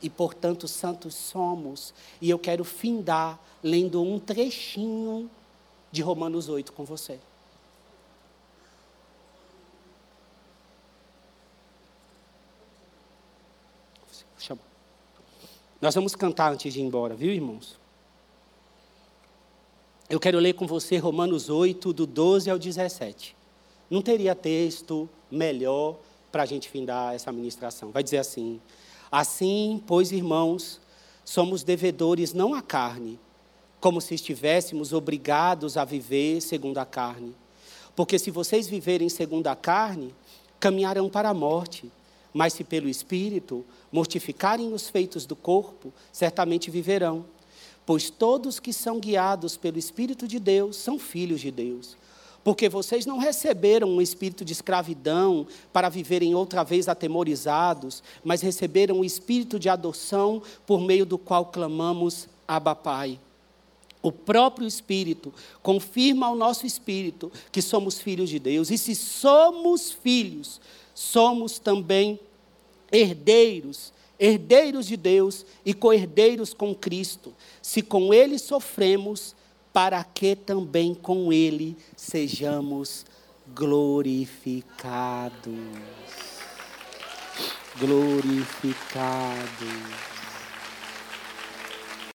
E, portanto, santos somos. E eu quero findar lendo um trechinho de Romanos 8 com você. Nós vamos cantar antes de ir embora, viu, irmãos? Eu quero ler com você Romanos 8, do 12 ao 17. Não teria texto melhor para a gente findar essa ministração. Vai dizer assim: Assim, pois, irmãos, somos devedores não à carne, como se estivéssemos obrigados a viver segundo a carne. Porque se vocês viverem segundo a carne, caminharão para a morte. Mas se pelo Espírito mortificarem os feitos do corpo, certamente viverão. Pois todos que são guiados pelo Espírito de Deus são filhos de Deus. Porque vocês não receberam um espírito de escravidão para viverem outra vez atemorizados, mas receberam o espírito de adoção por meio do qual clamamos Abba Pai. O próprio Espírito confirma ao nosso espírito que somos filhos de Deus. E se somos filhos, somos também herdeiros, herdeiros de Deus e co-herdeiros com Cristo. Se com Ele sofremos, para que também com Ele sejamos glorificados. Glorificados.